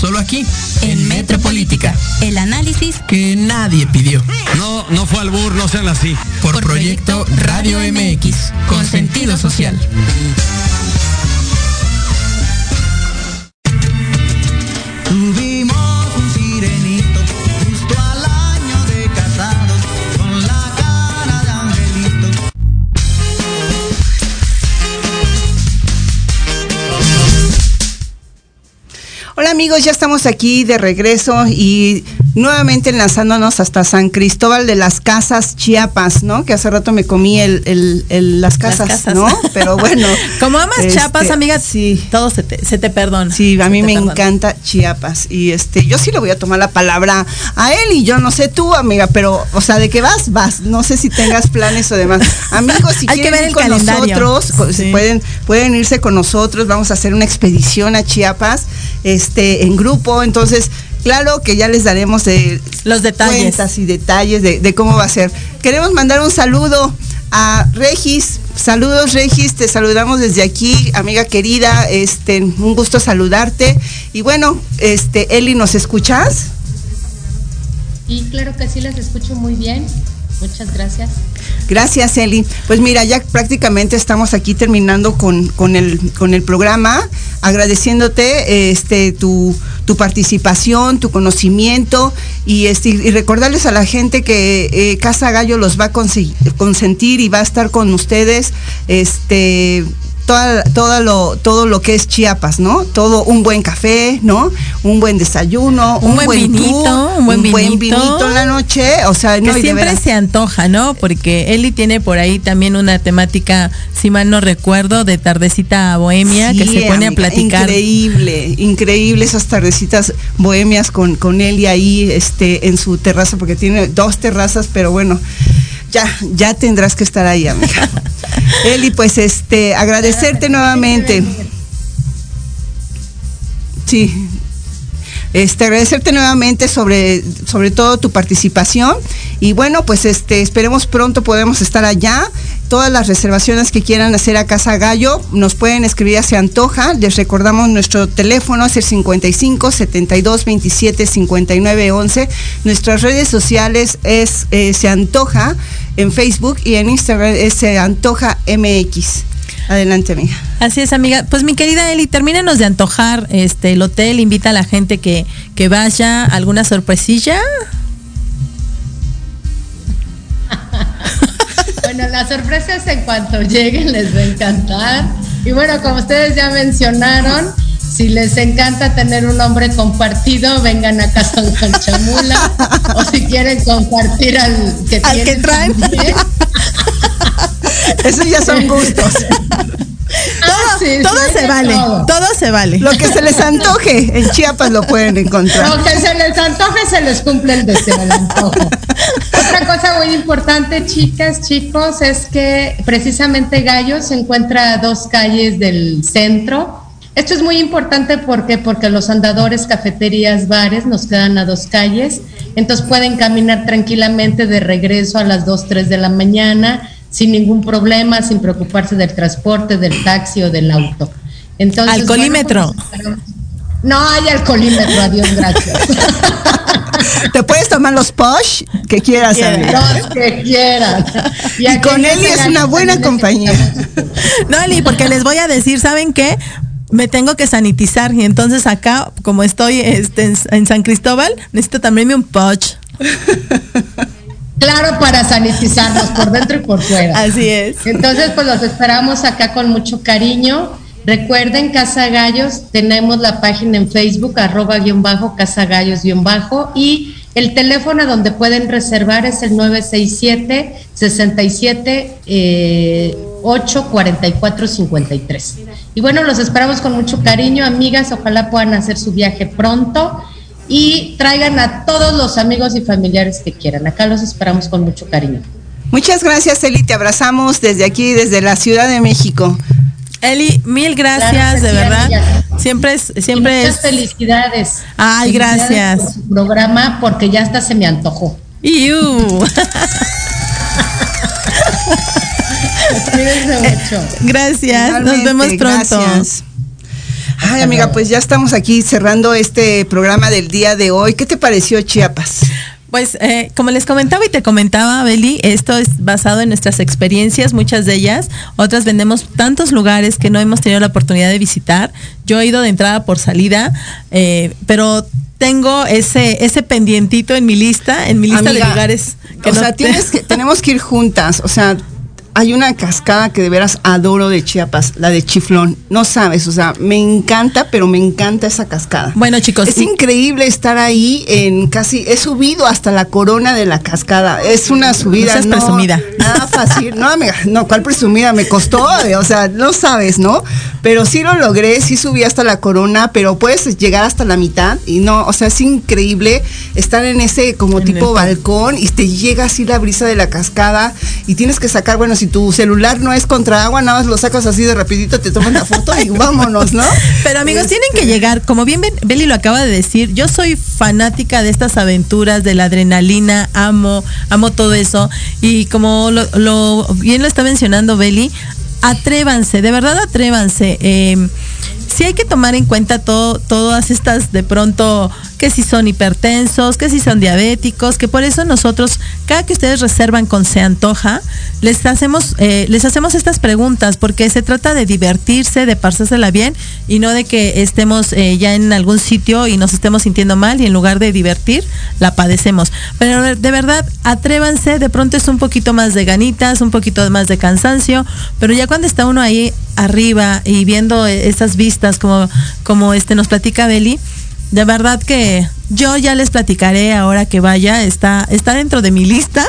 Solo aquí, En Metropolítica, el análisis que nadie pidió. No, no fue albur, no sean así. Por, Por Proyecto Proyecto Radio Radio MX, con sentido social. Hola amigos, ya estamos aquí de regreso y nuevamente enlazándonos hasta San Cristóbal de las Casas, Chiapas, ¿no? Que hace rato me comí el, el- el- las, casas, casas. ¿no? Pero bueno. Como amas este, Chiapas, amiga, Sí. todo se te, se te perdona. Sí, a mí me perdona. encanta Chiapas y este, yo sí le voy a tomar la palabra a él y yo no sé tú, amiga, pero, o sea, de que vas, vas. No sé si tengas planes o demás. Amigos, si Hay que quieren ver ir con calendario. nosotros, pues, Sí. pueden, pueden irse con nosotros. Vamos a hacer una expedición a Chiapas, este, en grupo. Entonces, claro que ya les daremos de Los detalles. cuentas y detalles de, de cómo va a ser. Queremos mandar un saludo A Regis, saludos Regis, te saludamos desde aquí, amiga querida, este, un gusto saludarte. Y bueno, este, Eli, ¿nos escuchas? Y claro que sí, las escucho muy bien. Muchas gracias. Gracias, Eli. Pues mira, ya prácticamente estamos aquí terminando con, con, el, con el programa, agradeciéndote este, tu, tu participación, tu conocimiento y, este, y recordarles a la gente que eh, Casa Gallo los va a consentir y va a estar con ustedes este, toda, toda lo, todo lo que es Chiapas, ¿no? Todo un buen café, ¿no? Un buen desayuno, Un buen vinito, un buen vinito. vinito en la noche, o sea, que no, de siempre se antoja, ¿no? Porque Eli tiene por ahí también una temática, si mal no recuerdo, de tardecita bohemia, que se pone a platicar. Increíble, increíble esas tardecitas bohemias con, con Eli ahí este, en su terraza, porque tiene dos terrazas, pero bueno, ya, ya tendrás que estar ahí, amiga. Eli, pues este, agradecerte nuevamente. Sí. Este, agradecerte nuevamente sobre, sobre todo tu participación y bueno, pues este, esperemos pronto podemos estar allá. Todas las reservaciones que quieran hacer a Casa Gallo nos pueden escribir a Se Antoja. Les recordamos nuestro teléfono es el 55 72 27 59 11. Nuestras redes sociales es eh, Se Antoja en Facebook y en Instagram es Se Antoja MX. Adelante, amiga. Así es, amiga. Pues mi querida Eli, termínenos de antojar este el hotel, invita a la gente que, que vaya, alguna sorpresilla. Bueno, las sorpresas en cuanto lleguen les va a encantar. Y bueno, como ustedes ya mencionaron, si les encanta tener un hombre compartido, vengan a casa con Chamula. o si quieren compartir al que, Al que traen. Esos ya son gustos. Ah, sí, todo sí, se vale, todo. todo se vale. Lo que se les antoje, en Chiapas lo pueden encontrar. Lo que se les antoje, se les cumple el deseo, el antojo. Cosa muy importante, chicas, chicos, es que precisamente Gallo se encuentra a dos calles del centro. Esto es muy importante porque porque los andadores, cafeterías, bares nos quedan a dos calles, entonces pueden caminar tranquilamente de regreso a las 2, 3 de la mañana sin ningún problema, sin preocuparse del transporte, del taxi o del auto. Entonces, Alcoholímetro. bueno, pues, no hay alcoholímetro, adiós, gracias. Te puedes tomar los posh que quieras. Los que quieran. Y con Eli es una buena compañía. No, Eli, porque les voy a decir, ¿saben qué? Me tengo que sanitizar y entonces acá, como estoy este, en, en San Cristóbal, necesito también un poch. Claro, para sanitizarnos por dentro y por fuera. Así es. Entonces, pues los esperamos acá con mucho cariño. Recuerden, Casa Gallos, tenemos la página en Facebook, arroba guion bajo, Casa Gallos guion bajo, y el teléfono donde pueden reservar es el 967 67 eh, 84453. Y bueno, los esperamos con mucho cariño, amigas, ojalá puedan hacer su viaje pronto y traigan a todos los amigos y familiares que quieran. Acá los esperamos con mucho cariño. Muchas gracias, Eli. Te abrazamos desde aquí, desde la Ciudad de México. Eli, mil gracias, Claro de verdad. Siempre es, Y siempre muchas es. felicidades. Ay, Felicidades gracias. por su programa porque ya hasta se me antojó. Iu. Cuídense mucho. Gracias, nos vemos pronto. gracias. Ay, amiga, pues ya estamos aquí cerrando este programa del día de hoy. ¿Qué te pareció Chiapas? Pues eh, como les comentaba y te comentaba, Beli, esto es basado en nuestras experiencias, muchas de ellas. Otras vendemos tantos lugares que no hemos tenido la oportunidad de visitar. Yo he ido de entrada por salida, eh, pero tengo ese ese pendientito en mi lista, en mi lista Amiga, de lugares que o no sea, te- tienes que, tenemos que ir juntas. O sea, hay una cascada que de veras adoro de Chiapas, la de Chiflón. No sabes, o sea, me encanta, pero me encanta esa cascada. Bueno, chicos, Es y- increíble estar ahí en casi, he subido hasta la corona de la cascada. Es una subida. No seas presumida. Nada fácil. No, amiga, no, ¿cuál presumida? Me costó, eh, o sea, no sabes, ¿no? pero sí lo logré, sí subí hasta la corona, pero puedes llegar hasta la mitad y no, o sea, es increíble estar en ese como tipo balcón y te llega así la brisa de la cascada y tienes que sacar, bueno, si tu celular no es contra agua, nada más lo sacas así de rapidito, te toman la foto y vámonos, ¿no? Pero amigos, tienen que llegar, como bien Beli lo acaba de decir, yo soy fanática de estas aventuras, de la adrenalina, amo, amo todo eso. Y como lo, lo- bien lo está mencionando Beli, atrévanse, de verdad atrévanse. Eh, sí hay que tomar en cuenta todo, todas estas de pronto que si son hipertensos, que si son diabéticos, que por eso nosotros, cada que ustedes reservan con Se Antoja, les hacemos, eh, les hacemos estas preguntas, porque se trata de divertirse, de pasársela bien, y no de que estemos eh, ya en algún sitio y nos estemos sintiendo mal, y en lugar de divertir, la padecemos. Pero de verdad, atrévanse, de pronto es un poquito más de ganitas, un poquito más de cansancio, pero ya cuando está uno ahí arriba y viendo eh, vistas como, como este nos platica Beli, de verdad que yo ya les platicaré ahora que vaya, está, está dentro de mi lista.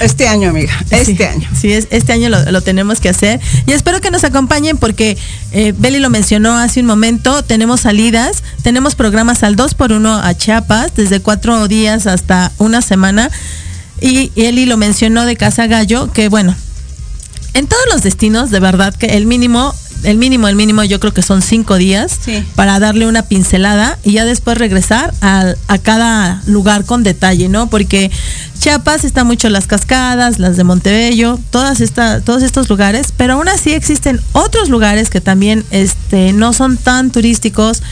Este año, amiga, este Sí, año. Sí, es, este año lo, lo tenemos que hacer. Y espero que nos acompañen porque eh, Beli lo mencionó hace un momento, tenemos salidas, tenemos programas al 2 por 1 a Chiapas, desde cuatro días hasta una semana. Y Eli lo mencionó de Casa Gallo, que bueno, en todos los destinos, de verdad que el mínimo, el mínimo, el mínimo yo creo que son cinco días Sí. para darle una pincelada y ya después regresar a, cada lugar con detalle, ¿no? Porque Chiapas está mucho las cascadas, las de Montebello, todas esta, todos estos lugares, pero aún así existen otros lugares que también este, no son tan turísticos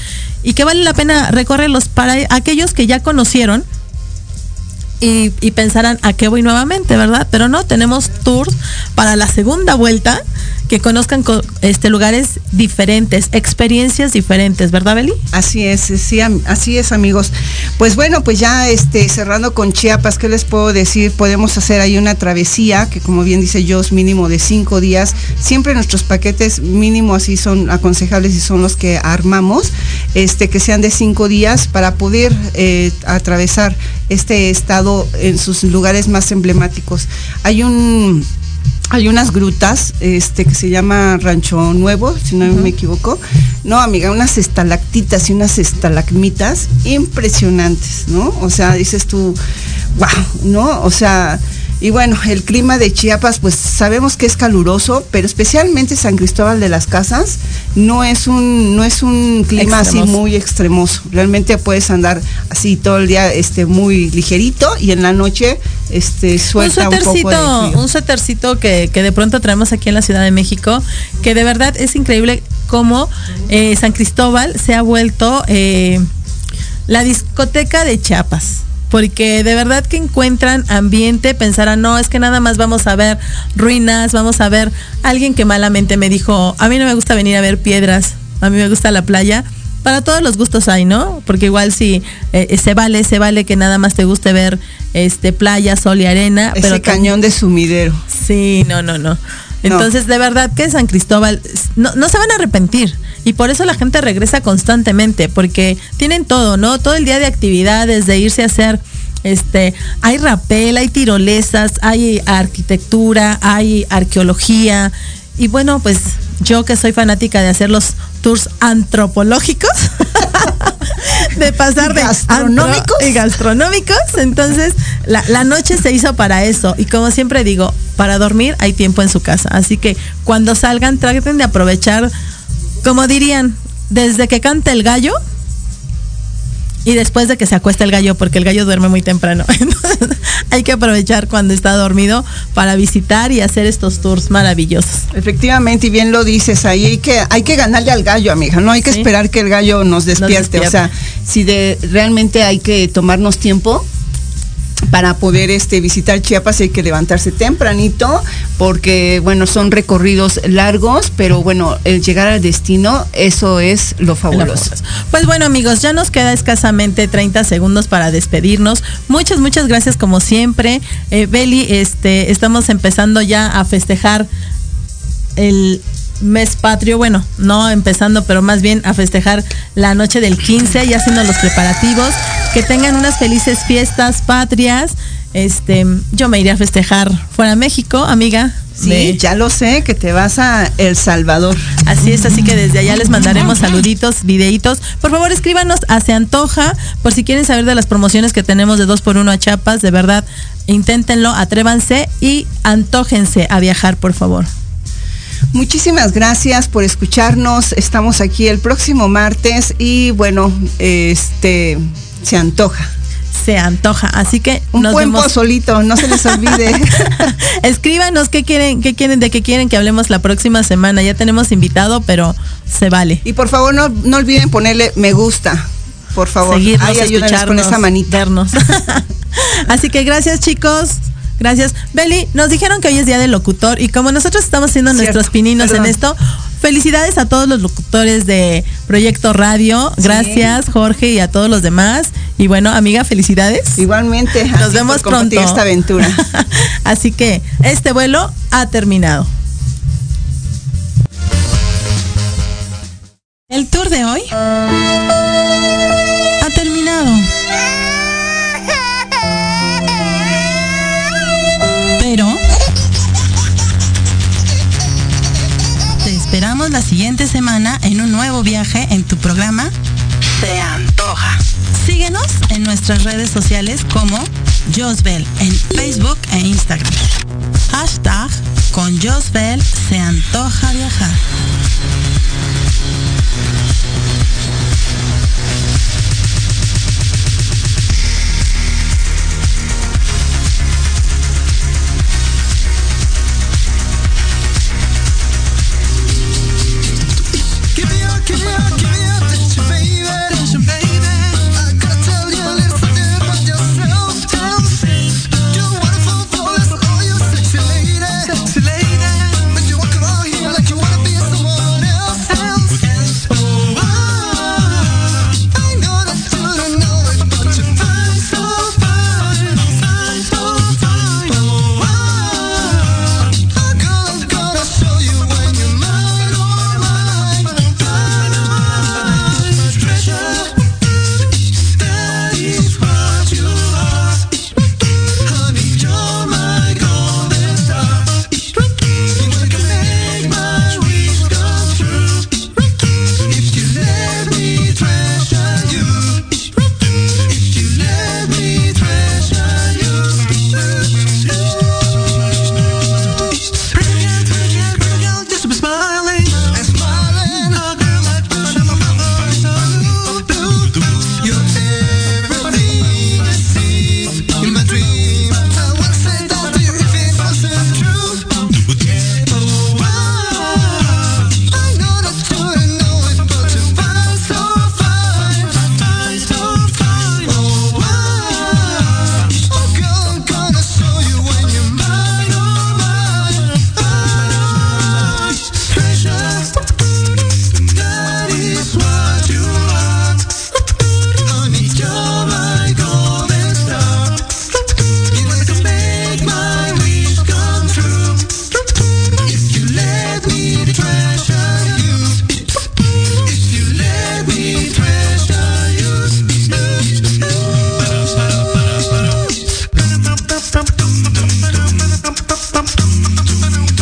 y que vale la pena recorrerlos para aquellos que ya conocieron y, y pensarán a qué voy nuevamente, ¿verdad? Pero no, tenemos tours para la segunda vuelta que conozcan co- este lugares diferentes, experiencias diferentes, ¿verdad, Beli? Así es, así es, amigos. Pues bueno, pues ya este cerrando con Chiapas, ¿qué les puedo decir? Podemos hacer ahí una travesía que como bien dice Jos, mínimo de cinco días. Siempre nuestros paquetes mínimo así son aconsejables y son los que armamos, este que sean de cinco días para poder eh, atravesar este estado en sus lugares más emblemáticos. Hay un hay unas grutas este que se llama Rancho Nuevo, si no me equivoco. No, amiga, unas estalactitas y unas estalagmitas impresionantes, ¿no? O sea, dices tú, wow, ¿no? O sea, y bueno, el clima de Chiapas, pues sabemos que es caluroso, pero especialmente San Cristóbal de las Casas no es un no es un clima así muy extremoso. Realmente puedes andar así todo el día este muy ligerito y en la noche este Un suelta un, poco de suétercito, frío. un suétercito que, que de pronto traemos aquí en la Ciudad de México, que de verdad es increíble cómo eh, San Cristóbal se ha vuelto eh, la discoteca de Chiapas. Porque de verdad que encuentran ambiente, pensarán, no, es que nada más vamos a ver ruinas, vamos a ver alguien que malamente me dijo, a mí no me gusta venir a ver piedras, a mí me gusta la playa. Para todos los gustos hay, ¿no? Porque igual si eh, se vale, se vale que nada más te guste ver este playa, sol y arena, Ese pero cañón de sumidero. Sí, no, no, no. Entonces, de verdad que San Cristóbal no, no se van a arrepentir. Y por eso la gente regresa constantemente, porque tienen todo, ¿no? Todo el día de actividades, de irse a hacer, este, hay rapel, hay tirolesas, hay arquitectura, hay arqueología. Y bueno, pues yo que soy fanática de hacer los tours antropológicos, de pasar de ¿Gastronómicos? y gastronómicos. Entonces, la, la noche se hizo para eso. Y como siempre digo, para dormir hay tiempo en su casa. Así que cuando salgan, traten de aprovechar, como dirían, desde que canta el gallo y después de que se acuesta el gallo, porque el gallo duerme muy temprano. Entonces, hay que aprovechar cuando está dormido para visitar y hacer estos tours maravillosos. Efectivamente, y bien lo dices, ahí hay que, hay que ganarle al gallo, amiga, no hay que Sí. esperar que el gallo nos despierte, despierte. o sea, si de realmente hay que tomarnos tiempo para poder este visitar Chiapas hay que levantarse tempranito porque bueno son recorridos largos pero bueno el llegar al destino eso es lo fabuloso Pues bueno amigos, ya nos queda escasamente 30 segundos para despedirnos. Muchas, muchas gracias como siempre. Eh, Beli, este, estamos empezando ya a festejar el mes patrio, bueno, no empezando, pero más bien a festejar la noche del 15 y haciendo los preparativos. Que tengan unas felices fiestas patrias. Este, yo me iré a festejar fuera de México, amiga. Sí, de- ya lo sé, que te vas a El Salvador. Así es, así que desde allá les mandaremos saluditos, videitos. Por favor, escríbanos a Se Antoja, por si quieren saber de las promociones que tenemos de 2 por 1 a Chiapas, de verdad, inténtenlo, atrévanse y antójense a viajar, por favor. Muchísimas gracias por escucharnos. Estamos aquí el próximo martes y bueno, este se antoja. Se antoja, así que Un nos buen vemos. pozolito, no se les olvide. Escríbanos qué quieren, qué quieren, de qué quieren que hablemos la próxima semana. Ya tenemos invitado, pero se vale. y por favor no, no olviden ponerle me gusta. Por favor, Seguirnos, ayúdenos con esa manita. vernos. Así que gracias, chicos. Gracias. Beli, nos dijeron que hoy es día del locutor y como nosotros estamos haciendo Cierto, nuestros pininos perdón. en esto, felicidades a todos los locutores de Proyecto Radio. Gracias, Jorge, y a todos los demás. Y bueno, amiga, felicidades. Igualmente, Nos vemos pronto. esta aventura. Así que este vuelo ha terminado. El tour de hoy la siguiente semana en un nuevo viaje en tu programa Se Antoja. Síguenos en nuestras redes sociales como Josbel en Facebook e Instagram. Hashtag con Josbel se antoja viajar.